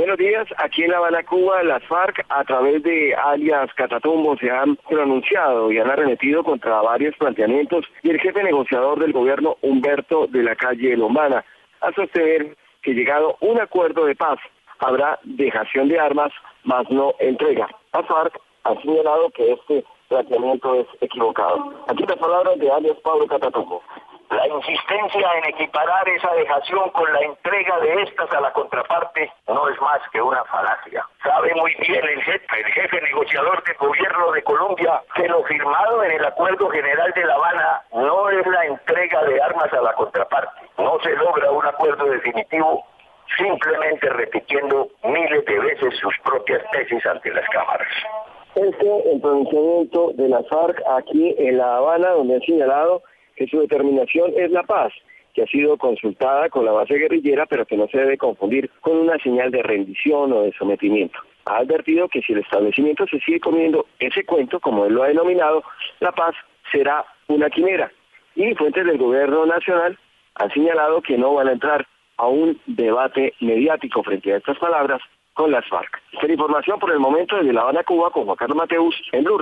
Buenos días, aquí en La Habana, Cuba, las FARC, a través de alias Catatumbo, se han pronunciado y han arremetido contra varios planteamientos y el jefe negociador del gobierno, Humberto de la Calle Lombana, a sostener que llegado un acuerdo de paz, habrá dejación de armas, más no entrega. La FARC ha señalado que este planteamiento es equivocado. Aquí las palabras de alias Pablo Catatumbo. La insistencia en equiparar esa dejación con la entrega de estas a la contraparte no es más que una falacia. Sabe muy bien el jefe, el jefe negociador del gobierno de Colombia que lo firmado en el Acuerdo General de La Habana no es la entrega de armas a la contraparte. No se logra un acuerdo definitivo simplemente repitiendo miles de veces sus propias tesis ante las cámaras. Este el pronunciamiento de la FARC aquí en La Habana, donde han señalado que su determinación es la paz, que ha sido consultada con la base guerrillera, pero que no se debe confundir con una señal de rendición o de sometimiento. Ha advertido que si el establecimiento se sigue comiendo ese cuento, como él lo ha denominado, la paz será una quimera. Y fuentes del gobierno nacional han señalado que no van a entrar a un debate mediático frente a estas palabras con las FARC. Esta información por el momento desde La Habana, Cuba, con Juan Carlos Mateus en Blue.